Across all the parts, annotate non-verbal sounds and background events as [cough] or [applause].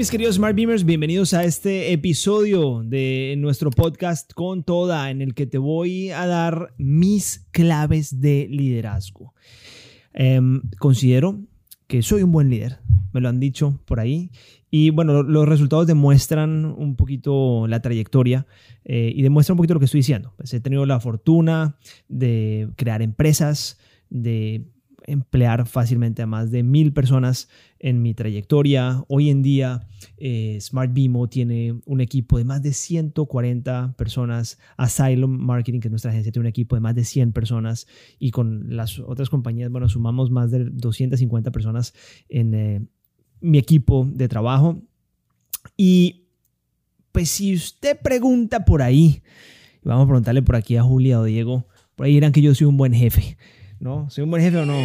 mis queridos Smart Beamers? Bienvenidos a este episodio de nuestro podcast con toda, en el que te voy a dar mis claves de liderazgo. Em, considero que soy un buen líder, me lo han dicho por ahí. Y bueno, los resultados demuestran un poquito la trayectoria eh, y demuestran un poquito lo que estoy diciendo. Pues he tenido la fortuna de crear empresas, de emplear fácilmente a más de mil personas en mi trayectoria. Hoy en día, eh, Smart Bimo tiene un equipo de más de 140 personas. Asylum Marketing, que es nuestra agencia, tiene un equipo de más de 100 personas. Y con las otras compañías, bueno, sumamos más de 250 personas en eh, mi equipo de trabajo. Y pues si usted pregunta por ahí, vamos a preguntarle por aquí a Julia o Diego, por ahí dirán que yo soy un buen jefe. ¿No? ¿Soy un buen jefe o no?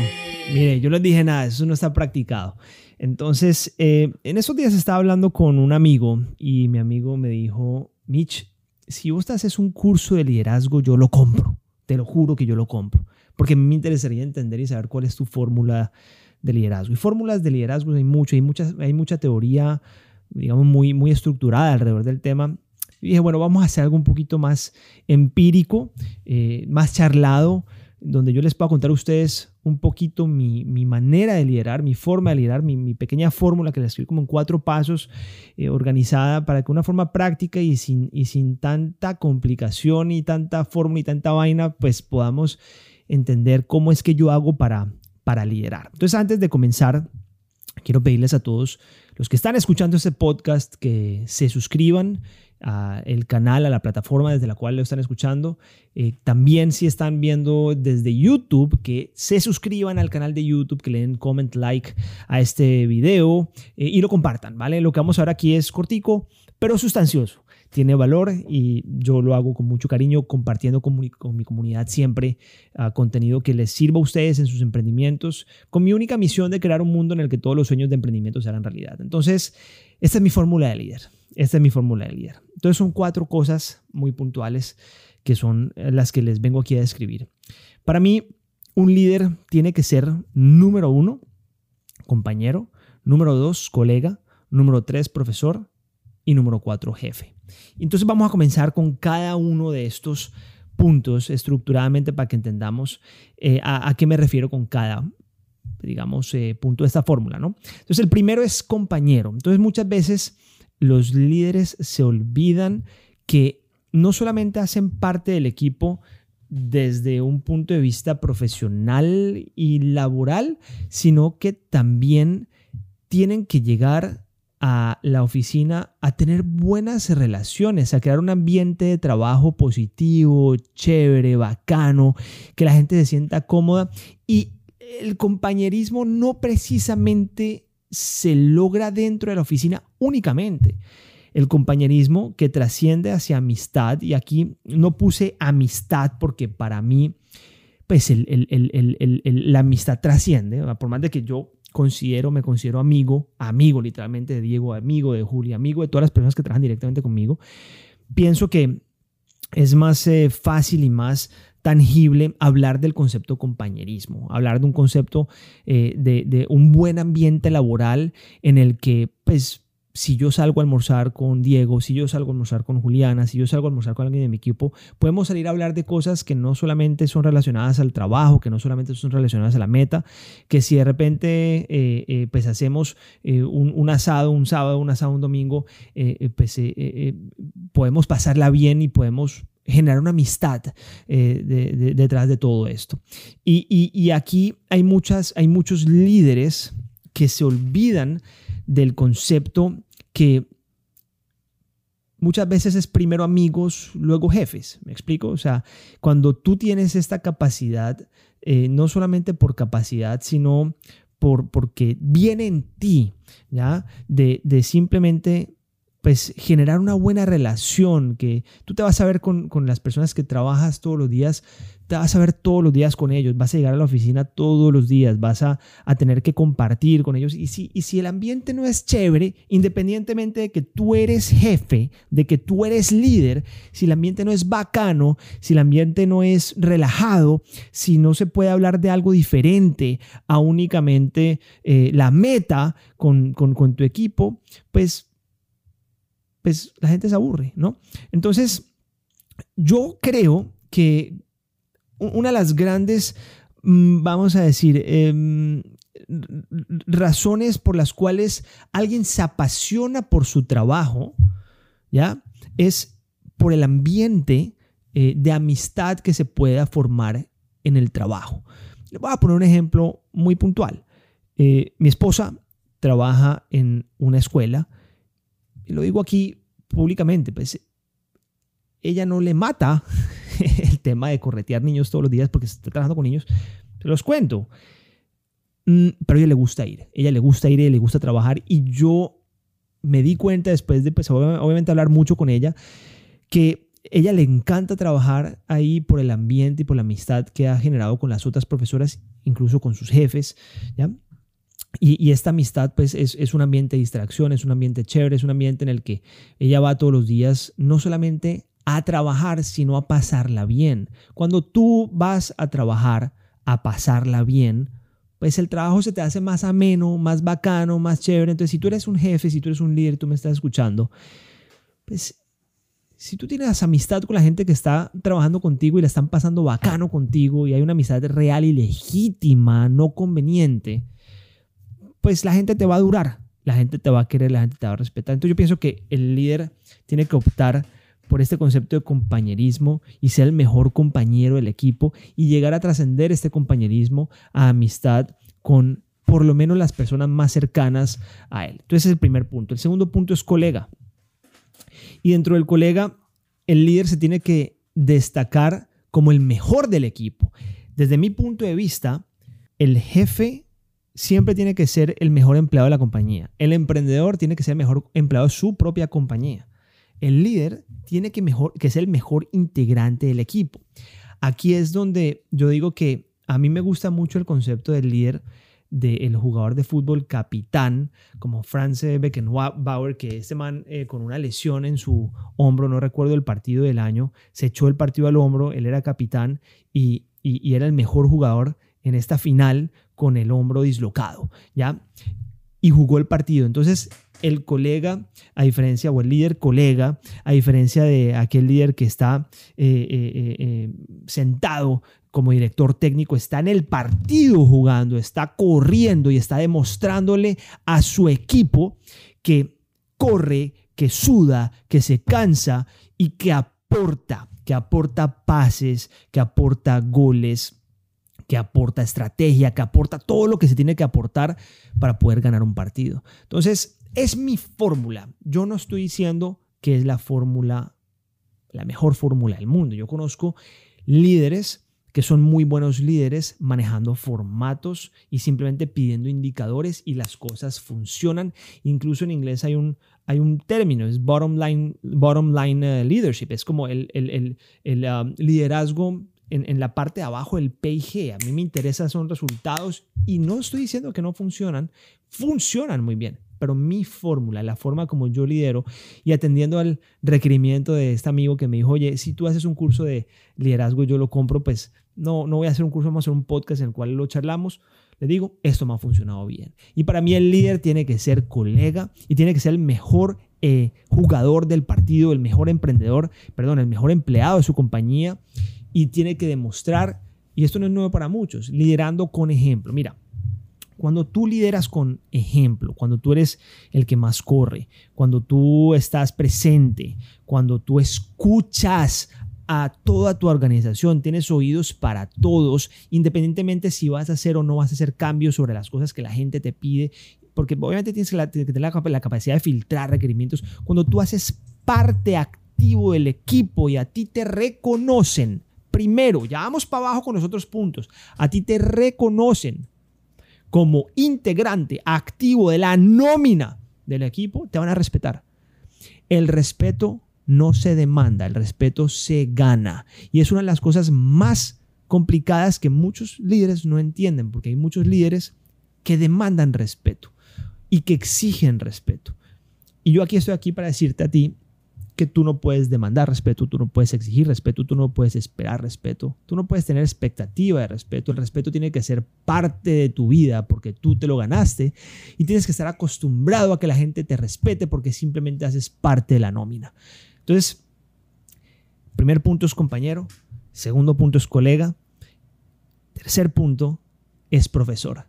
Mire, yo les dije nada, eso no está practicado. Entonces, eh, en esos días estaba hablando con un amigo y mi amigo me dijo, Mitch, si vos haces un curso de liderazgo, yo lo compro. Te lo juro que yo lo compro. Porque me interesaría entender y saber cuál es tu fórmula de liderazgo. Y fórmulas de liderazgo hay mucho, hay, muchas, hay mucha teoría, digamos, muy, muy estructurada alrededor del tema. Y dije, bueno, vamos a hacer algo un poquito más empírico, eh, más charlado, donde yo les puedo contar a ustedes un poquito mi, manera de liderar, mi forma de liderar, mi, pequeña fórmula que la escribí como en cuatro pasos, eh, organizada para que una forma práctica y sin, y sin tanta complicación y tanta fórmula y tanta vaina, pues podamos entender cómo es que yo hago para, para liderar. Entonces, antes de comenzar, quiero pedirles a todos los que están escuchando este podcast que se suscriban el canal, a la plataforma desde la cual lo están escuchando. Eh, también si están viendo desde YouTube, que se suscriban al canal de YouTube, que le den comment, like a este video eh, y lo compartan, ¿vale? Lo que vamos a ver aquí es cortico, pero sustancioso. Tiene valor y yo lo hago con mucho cariño, compartiendo con mi, comunidad siempre ah, contenido que les sirva a ustedes en sus emprendimientos, con mi única misión de crear un mundo en el que todos los sueños de emprendimiento se hagan realidad. Entonces, esta es mi fórmula de líder. Esta es mi fórmula de líder. Entonces son cuatro cosas muy puntuales que son las que les vengo aquí a describir. Para mí, un líder tiene que ser número uno, compañero, número dos, colega, número tres, profesor y número cuatro, jefe. Entonces vamos a comenzar con cada uno de estos puntos estructuradamente para que entendamos eh, a, qué me refiero con cada digamos, eh, punto de esta fórmula, ¿no? Entonces, el primero es compañero. Entonces, muchas veces los líderes se olvidan que no solamente hacen parte del equipo desde un punto de vista profesional y laboral, sino que también tienen que llegar a la oficina a tener buenas relaciones, a crear un ambiente de trabajo positivo, chévere, bacano, que la gente se sienta cómoda. Y el compañerismo no precisamente se logra dentro de la oficina únicamente. El compañerismo que trasciende hacia amistad, y aquí no puse amistad porque para mí, pues la amistad trasciende, por más de que yo considero, me considero amigo, amigo literalmente de Diego, amigo de Julia, amigo de todas las personas que trabajan directamente conmigo, pienso que es más eh, fácil y más tangible hablar del concepto compañerismo, hablar de un concepto eh, de, un buen ambiente laboral en el que, pues, si yo salgo a almorzar con Diego, si yo salgo a almorzar con Juliana, si yo salgo a almorzar con alguien de mi equipo, podemos salir a hablar de cosas que no solamente son relacionadas al trabajo, que no solamente son relacionadas a la meta, que si de repente eh, eh, pues hacemos un, un, asado un sábado, un asado un domingo, pues podemos pasarla bien y podemos generar una amistad eh, detrás de todo esto. Y, aquí hay, muchas, hay muchos líderes que se olvidan del concepto que muchas veces es primero amigos, luego jefes. ¿Me explico? O sea, cuando tú tienes esta capacidad, eh, no solamente por capacidad, sino por, porque viene en ti, ¿ya? De, de simplemente pues generar una buena relación, que tú te vas a ver con, las personas que trabajas todos los días, te vas a ver todos los días con ellos, vas a llegar a la oficina todos los días, vas a, tener que compartir con ellos. Y si, y si el ambiente no es chévere, independientemente de que tú eres jefe, de que tú eres líder, si el ambiente no es bacano, si el ambiente no es relajado, si no se puede hablar de algo diferente a únicamente eh, la meta con, con tu equipo, pues, pues la gente se aburre, ¿no? Entonces, yo creo que una de las grandes, mm, vamos a decir, em, razones por las cuales alguien se apasiona por su trabajo, ¿ya? Es por el ambiente eh, de amistad que se pueda formar en el trabajo. Le voy a poner un ejemplo muy puntual. Eh, mi esposa trabaja en una escuela, y lo digo aquí públicamente, pues ella no le mata [laughs] el tema de corretear niños todos los días porque está trabajando con niños, se los cuento. Mm, pero a ella le gusta ir, ella le gusta ir, y le gusta trabajar y yo me di cuenta después de, pues, obviamente hablar mucho con ella, que ella le encanta trabajar ahí por el ambiente y por la amistad que ha generado con las otras profesoras, incluso con sus jefes, ¿ya? Y, esta amistad, pues, es, es, un ambiente de distracción, es un ambiente chévere, es un ambiente en el que ella va todos los días, no solamente a trabajar, sino a pasarla bien. Cuando tú vas a trabajar a pasarla bien, pues el trabajo se te hace más ameno, más bacano, más chévere. Entonces, si tú eres un jefe, si tú eres un líder, tú me estás escuchando, pues si tú tienes amistad con la gente que está trabajando contigo y la están pasando bacano contigo y hay una amistad real y legítima, no conveniente, pues la gente te va a durar, la gente te va a querer, la gente te va a respetar. Entonces yo pienso que el líder tiene que optar por este concepto de compañerismo y ser el mejor compañero del equipo y llegar a trascender este compañerismo a amistad con por lo menos las personas más cercanas a él. Entonces ese es el primer punto. El segundo punto es colega. Y dentro del colega, el líder se tiene que destacar como el mejor del equipo. Desde mi punto de vista, el jefe siempre tiene que ser el mejor empleado de la compañía. El emprendedor tiene que ser el mejor empleado de su propia compañía. El líder tiene que, ser el mejor integrante del equipo. Aquí es donde yo digo que a mí me gusta mucho el concepto del líder del jugador de fútbol capitán, como Franz Beckenbauer, que este man eh, con una lesión en su hombro, no recuerdo el partido del año, se echó el partido al hombro, él era capitán y era el mejor jugador en esta final con el hombro dislocado, ¿ya? Y jugó el partido. Entonces, el colega, a diferencia, o el líder colega, a diferencia de aquel líder que está eh, eh, eh, sentado como director técnico, está en el partido jugando, está corriendo y está demostrándole a su equipo que corre, que suda, que se cansa y que aporta, que aporta pases, que aporta goles que aporta estrategia, que aporta todo lo que se tiene que aportar para poder ganar un partido. Entonces, es mi fórmula. Yo no estoy diciendo que es la fórmula, la mejor fórmula del mundo. Yo conozco líderes que son muy buenos líderes manejando formatos y simplemente pidiendo indicadores y las cosas funcionan. Incluso en inglés hay un, hay un término, es bottom line, bottom line eh, leadership, es como el, el, el, um, liderazgo en, la parte de abajo del PIG. A mí me interesan son resultados y no estoy diciendo que no funcionan, funcionan muy bien pero mi fórmula, la forma como yo lidero y atendiendo al requerimiento de este amigo que me dijo, oye, si tú haces un curso de liderazgo y yo lo compro, pues no, no voy a hacer un curso, vamos a hacer un podcast en el cual lo charlamos. Le digo, esto me ha funcionado bien. Y para mí el líder tiene que ser colega y tiene que ser el mejor eh, jugador del partido, el mejor emprendedor, perdón, el mejor empleado de su compañía y tiene que demostrar, y esto no es nuevo para muchos, liderando con ejemplo. Mira, cuando tú lideras con ejemplo, cuando tú eres el que más corre, cuando tú estás presente, cuando tú escuchas a toda tu organización, tienes oídos para todos, independientemente si vas a hacer o no vas a hacer cambios sobre las cosas que la gente te pide, porque obviamente tienes que, tener la, capacidad de filtrar requerimientos. Cuando tú haces parte activo del equipo y a ti te reconocen, primero, ya vamos para abajo con los otros puntos, a ti te reconocen como integrante activo de la nómina del equipo, te van a respetar. El respeto no se demanda, el respeto se gana. Y es una de las cosas más complicadas que muchos líderes no entienden, porque hay muchos líderes que demandan respeto y que exigen respeto. Y yo aquí estoy aquí para decirte a ti que tú no puedes demandar respeto, tú no puedes exigir respeto, tú no puedes esperar respeto, tú no puedes tener expectativa de respeto. El respeto tiene que ser parte de tu vida porque tú te lo ganaste y tienes que estar acostumbrado a que la gente te respete porque simplemente haces parte de la nómina. Entonces, primer punto es compañero, segundo punto es colega, tercer punto es profesor.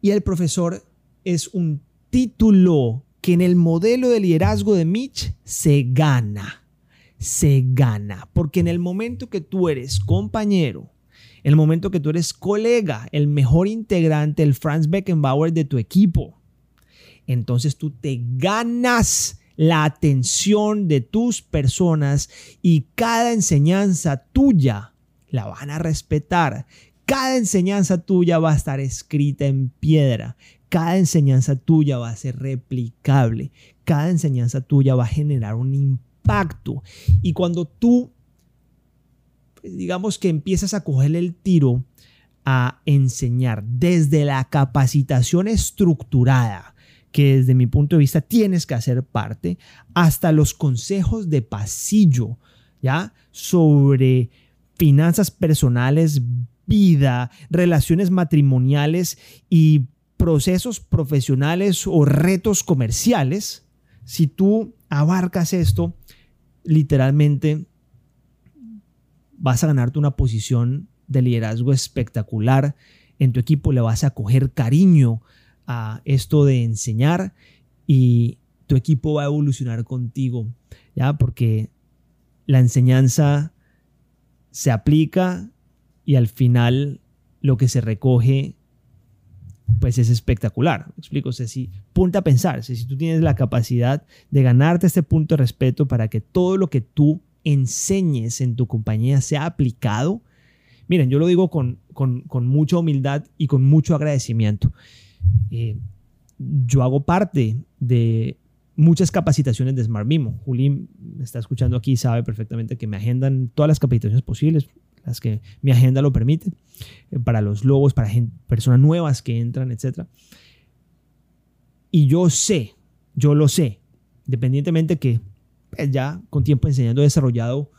Y el profesor es un título que en el modelo de liderazgo de Mitch se gana, se gana, porque en el momento que tú eres compañero, en el momento que tú eres colega, el mejor integrante, el Franz Beckenbauer de tu equipo, entonces tú te ganas la atención de tus personas y cada enseñanza tuya la van a respetar. Cada enseñanza tuya va a estar escrita en piedra cada enseñanza tuya va a ser replicable, cada enseñanza tuya va a generar un impacto. Y cuando tú, digamos que empiezas a coger el tiro a enseñar desde la capacitación estructurada, que desde mi punto de vista tienes que hacer parte, hasta los consejos de pasillo, ¿ya? Sobre finanzas personales, vida, relaciones matrimoniales y procesos profesionales o retos comerciales, si tú abarcas esto, literalmente vas a ganarte una posición de liderazgo espectacular en tu equipo, le vas a coger cariño a esto de enseñar y tu equipo va a evolucionar contigo, ¿ya? Porque la enseñanza se aplica y al final lo que se recoge pues es espectacular. ¿Me explico? O si punta a pensar, si tú tienes la capacidad de ganarte este punto de respeto para que todo lo que tú enseñes en tu compañía sea aplicado, miren, yo lo digo con, mucha humildad y con mucho agradecimiento. Eh, yo hago parte de muchas capacitaciones de Smart Mimo. Juli me está escuchando aquí sabe perfectamente que me agendan todas las capacitaciones posibles las que mi agenda lo permite, eh, para los lobos, para personas nuevas que entran, etc. Y yo sé, yo lo sé, independientemente que pues, ya con tiempo enseñando he desarrollado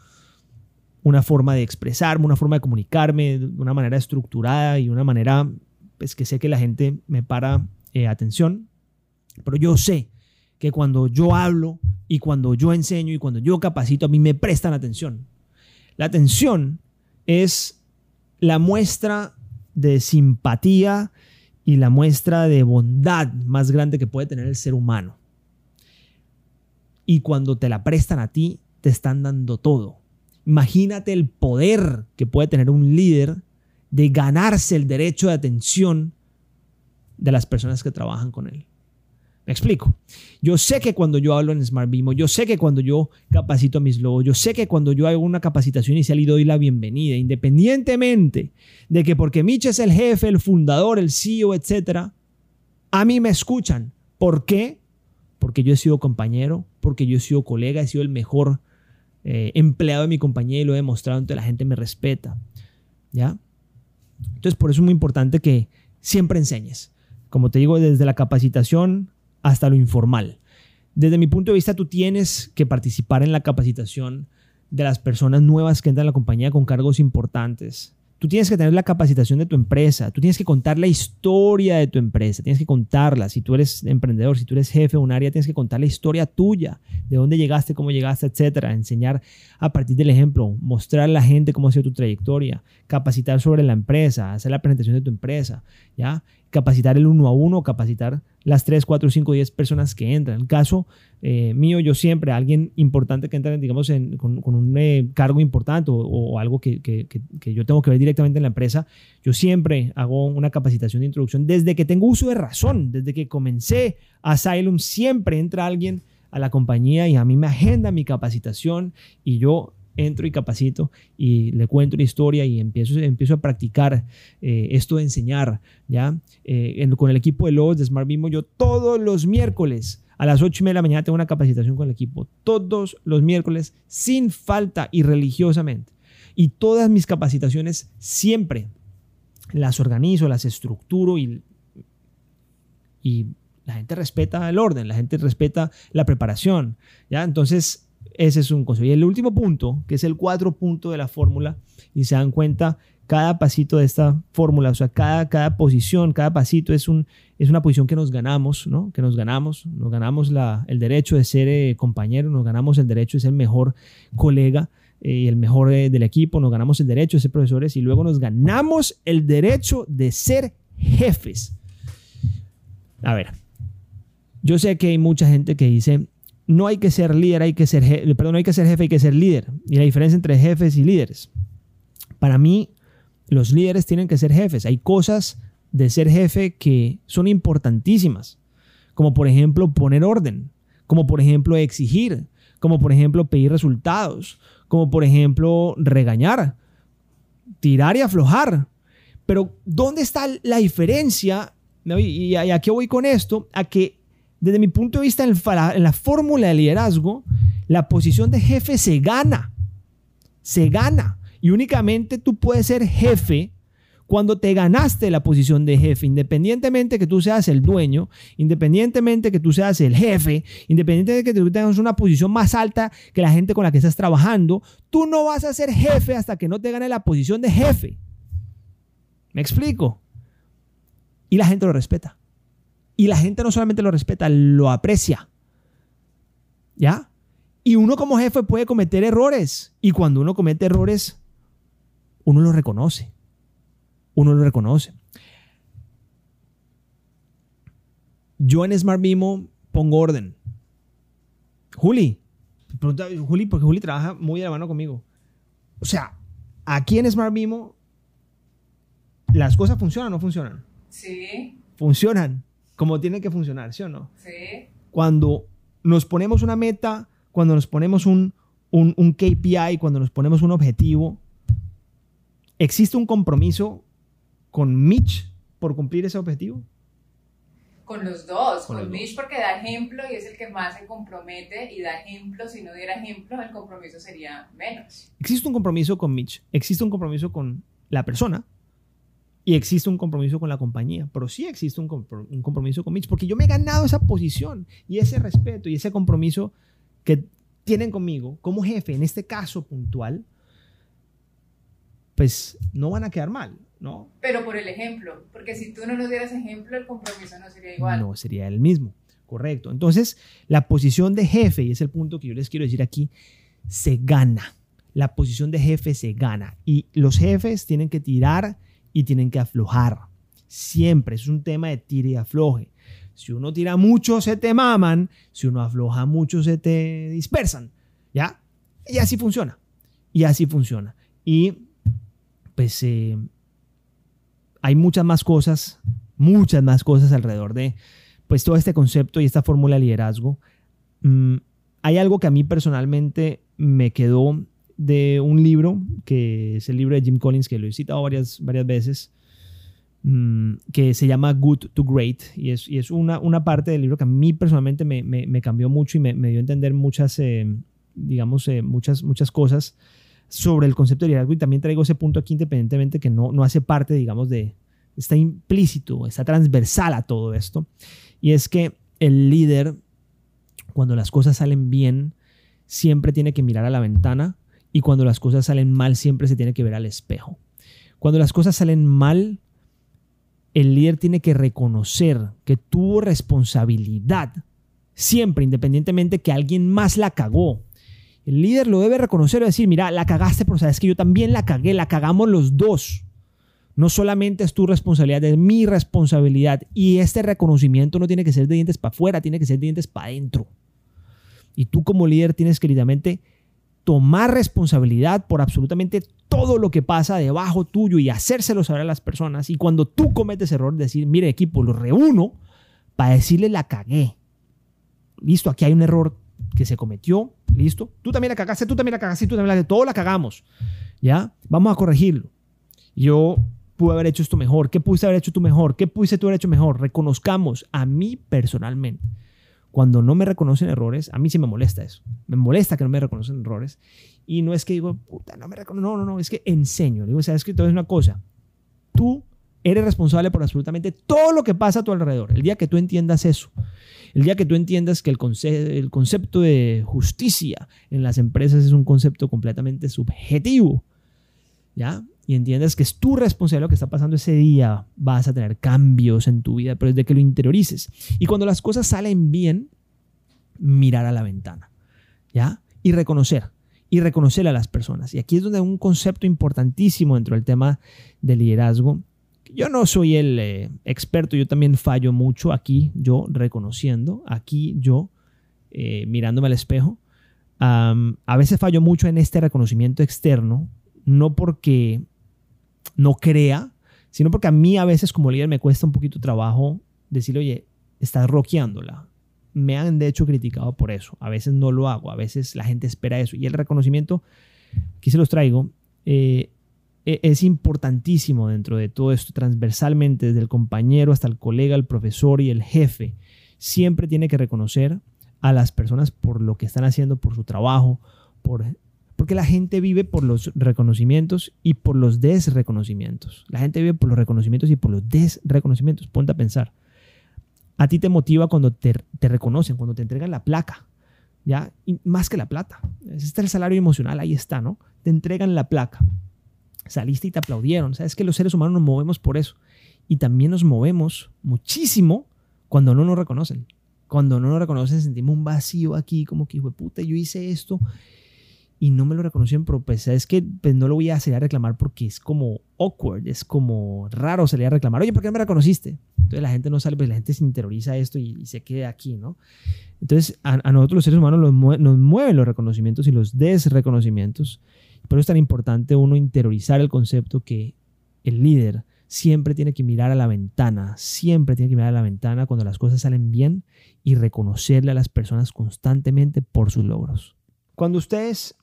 una forma de expresarme, una forma de comunicarme de una manera estructurada y una manera pues, que sé que la gente me para eh, atención. Pero yo sé que cuando yo hablo y cuando yo enseño y cuando yo capacito, a mí me prestan atención. La atención es la muestra de simpatía y la muestra de bondad más grande que puede tener el ser humano. Y cuando te la prestan a ti, te están dando todo. Imagínate el poder que puede tener un líder de ganarse el derecho de atención de las personas que trabajan con él. Me explico. Yo sé que cuando yo hablo en Smart Bimo, yo sé que cuando yo capacito a mis lobos, yo sé que cuando yo hago una capacitación inicial y doy la bienvenida, independientemente de que porque Mitch es el jefe, el fundador, el CEO, etc., a mí me escuchan. ¿Por qué? Porque yo he sido compañero, porque yo he sido colega, he sido el mejor eh, empleado de mi compañía y lo he demostrado, entonces la gente me respeta. ¿Ya? Entonces, por eso es muy importante que siempre enseñes. Como te digo, desde la capacitación hasta lo informal. Desde mi punto de vista, tú tienes que participar en la capacitación de las personas nuevas que entran a la compañía con cargos importantes. Tú tienes que tener la capacitación de tu empresa, tú tienes que contar la historia de tu empresa, tienes que contarla. Si tú eres emprendedor, si tú eres jefe de un área, tienes que contar la historia tuya, de dónde llegaste, cómo llegaste, etcétera. Enseñar a partir del ejemplo, mostrar a la gente cómo ha sido tu trayectoria, capacitar sobre la empresa, hacer la presentación de tu empresa, ¿ya? Capacitar el uno a uno, capacitar las 3, 4, 5, 10 personas que entran. En el caso eh, mío, yo siempre, alguien importante que entra, digamos, con, un eh, cargo importante o, algo que, que, yo tengo que ver directamente en la empresa, yo siempre hago una capacitación de introducción. Desde que tengo uso de razón, desde que comencé Asylum, siempre entra alguien a la compañía y a mí me agenda mi capacitación y yo entro y capacito y le cuento una historia y empiezo, empiezo a practicar eh, esto de enseñar, ¿ya? Eh, con el equipo de Lobos de Smart yo todos los miércoles a las 8 y media de la mañana tengo una capacitación con el equipo, todos los miércoles, sin falta y religiosamente. Y todas mis capacitaciones siempre las organizo, las estructuro y, y la gente respeta el orden, la gente respeta la preparación. ¿ya? Entonces, ese es un consejo. Y el último punto, que es el cuatro punto de la fórmula, y se dan cuenta, cada pasito de esta fórmula, o sea, cada, cada posición, cada pasito es, un, es una posición que nos ganamos, ¿no? Que nos ganamos, nos ganamos la, el derecho de ser eh, compañero, nos ganamos el derecho de ser mejor colega eh, y el mejor eh, del equipo, nos ganamos el derecho de ser profesores y luego nos ganamos el derecho de ser jefes. A ver, yo sé que hay mucha gente que dice, no hay que ser líder, hay que ser, perdón, no hay que ser jefe, hay que ser líder. Y la diferencia entre jefes y líderes. Para mí, los líderes tienen que ser jefes. Hay cosas de ser jefe que son importantísimas, como por ejemplo poner orden, como por ejemplo exigir, como por ejemplo pedir resultados, como por ejemplo regañar, tirar y aflojar. Pero ¿dónde está la diferencia? Y a qué voy con esto? A que desde mi punto de vista en la fórmula de liderazgo, la posición de jefe se gana. Se gana. Y únicamente tú puedes ser jefe cuando te ganaste la posición de jefe, independientemente que tú seas el dueño, independientemente que tú seas el jefe, independientemente de que tú tengas una posición más alta que la gente con la que estás trabajando, tú no vas a ser jefe hasta que no te gane la posición de jefe. ¿Me explico? Y la gente lo respeta. Y la gente no solamente lo respeta, lo aprecia. ¿Ya? Y uno como jefe puede cometer errores. Y cuando uno comete errores, uno lo reconoce. Uno lo reconoce. Yo en Smart Mimo pongo orden. Juli, pregunta Juli, porque Juli trabaja muy de la mano conmigo. O sea, aquí en Smart Mimo, ¿las cosas funcionan o no funcionan? Sí. Funcionan como tienen que funcionar, ¿sí o no? Sí. Cuando nos ponemos una meta, cuando nos ponemos un, un, un KPI, cuando nos ponemos un objetivo, ¿Existe un compromiso con Mitch por cumplir ese objetivo? Con los dos, con, Mitch porque da ejemplo y es el que más se compromete y da ejemplo, si no diera ejemplo el compromiso sería menos. Existe un compromiso con Mitch, existe un compromiso con la persona y existe un compromiso con la compañía, pero sí existe un, compromiso con Mitch porque yo me he ganado esa posición y ese respeto y ese compromiso que tienen conmigo como jefe, en este caso puntual, pues no van a quedar mal, ¿no? Pero por el ejemplo, porque si tú no nos dieras ejemplo, el compromiso no sería igual. No sería el mismo, correcto. Entonces, la posición de jefe, y es el punto que yo les quiero decir aquí, se gana. La posición de jefe se gana. Y los jefes tienen que tirar y tienen que aflojar. Siempre es un tema de tire y afloje. Si uno tira mucho, se te maman. Si uno afloja mucho, se te dispersan. ¿Ya? Y así funciona. Y así funciona. Y pues eh, hay muchas más cosas, muchas más cosas alrededor de pues todo este concepto y esta fórmula de liderazgo. Mm, hay algo que a mí personalmente me quedó de un libro, que es el libro de Jim Collins, que lo he citado varias, varias veces, mm, que se llama Good to Great, y es, y es una, una, parte del libro que a mí personalmente me, me, cambió mucho y me, dio a entender muchas, eh, digamos, eh, muchas, muchas cosas sobre el concepto de liderazgo y también traigo ese punto aquí independientemente que no, no hace parte, digamos, de, está implícito, está transversal a todo esto. Y es que el líder, cuando las cosas salen bien, siempre tiene que mirar a la ventana y cuando las cosas salen mal, siempre se tiene que ver al espejo. Cuando las cosas salen mal, el líder tiene que reconocer que tuvo responsabilidad, siempre, independientemente que alguien más la cagó, el líder lo debe reconocer y decir, mira, la cagaste, pero sabes que yo también la cagué, la cagamos los dos. No solamente es tu responsabilidad, es mi responsabilidad. Y este reconocimiento no tiene que ser de dientes para afuera, tiene que ser de dientes para adentro. Y tú como líder tienes que evidentemente tomar responsabilidad por absolutamente todo lo que pasa debajo tuyo y hacérselo saber a las personas. Y cuando tú cometes error, decir, mire equipo, lo reúno para decirle la cagué. Listo, aquí hay un error que se cometió, listo. Tú también la cagaste, tú también la cagaste, tú también la cagaste, todo la cagamos. ¿Ya? Vamos a corregirlo. Yo pude haber hecho esto mejor, ¿qué pudiste haber hecho tú mejor? ¿Qué pudiste tú haber hecho mejor? Reconozcamos a mí personalmente. Cuando no me reconocen errores, a mí sí me molesta eso. Me molesta que no me reconocen errores. Y no es que digo, puta, no me reconocen. No, no, no, es que enseño. Digo, sabes que todo es una cosa. Tú eres responsable por absolutamente todo lo que pasa a tu alrededor. El día que tú entiendas eso, el día que tú entiendas que el, el concepto de justicia en las empresas es un concepto completamente subjetivo, ¿ya? Y entiendas que es tu responsabilidad lo que está pasando ese día, vas a tener cambios en tu vida, pero desde que lo interiorices. Y cuando las cosas salen bien, mirar a la ventana, ¿ya? Y reconocer, y reconocer a las personas. Y aquí es donde un concepto importantísimo dentro del tema de liderazgo yo no soy el eh, experto, yo también fallo mucho aquí, yo reconociendo, aquí yo eh, mirándome al espejo. a veces fallo mucho en este reconocimiento externo, no porque no crea, sino porque a mí a veces como líder me cuesta un poquito trabajo decirle, oye, estás roqueándola. Me han de hecho criticado por eso. A veces no lo hago, a veces la gente espera eso. Y el reconocimiento, aquí se los traigo, eh, e, es importantísimo dentro de todo esto, transversalmente, desde el compañero hasta el colega, el profesor y el jefe. Siempre tiene que reconocer a las personas por lo que están haciendo, por su trabajo, por, porque la gente vive por los reconocimientos y por los desreconocimientos. La gente vive por los reconocimientos y por los desreconocimientos. Ponte a pensar. A ti te motiva cuando te, reconocen, cuando te entregan la placa. ¿ya? Más que la plata. Ese está el salario emocional, ahí está, ¿no? Te entregan la placa saliste y te aplaudieron. Sabes que los seres humanos nos movemos por eso. Y también nos movemos muchísimo cuando no nos reconocen. Cuando no nos reconocen sentimos un vacío aquí, como que, hijo de puta, yo hice esto y no me lo reconocieron, pero pues es que pues, no lo voy a hacer a reclamar porque es como awkward, es como raro salir a reclamar, oye, ¿por qué no me reconociste? Entonces la gente no sale, pues la gente se interioriza esto y, se queda aquí, ¿no? Entonces a, nosotros los seres humanos nos mueven los reconocimientos y los desreconocimientos por eso es tan importante uno interiorizar el concepto que el líder siempre tiene que mirar a la ventana, siempre tiene que mirar a la ventana cuando las cosas salen bien y reconocerle a las personas constantemente por sus logros. Cuando ustedes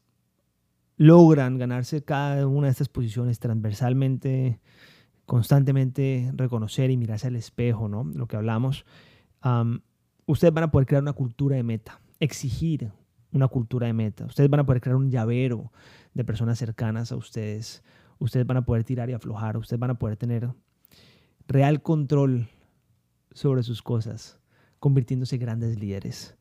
logran ganarse cada una de estas posiciones transversalmente, constantemente reconocer y mirarse al espejo, ¿no? Lo que hablamos, ustedes van a poder crear una cultura de meta, exigir una cultura de meta. Ustedes van a poder crear un llavero de personas cercanas a ustedes. Ustedes van a poder tirar y aflojar. Ustedes van a poder tener real control sobre sus cosas, convirtiéndose en grandes líderes.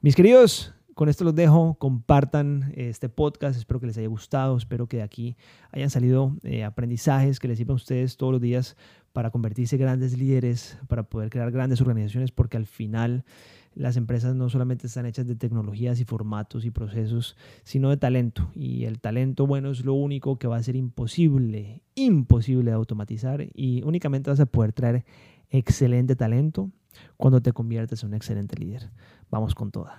Mis queridos, con esto los dejo. Compartan este podcast. Espero que les haya gustado. Espero que de aquí hayan salido eh, aprendizajes que les sirvan a ustedes todos los días para convertirse en grandes líderes, para poder crear grandes organizaciones, porque al final las empresas no solamente están hechas de tecnologías y formatos y procesos, sino de talento. Y el talento bueno es lo único que va a ser imposible, imposible de automatizar y únicamente vas a poder traer excelente talento cuando te conviertes en un excelente líder. Vamos con toda.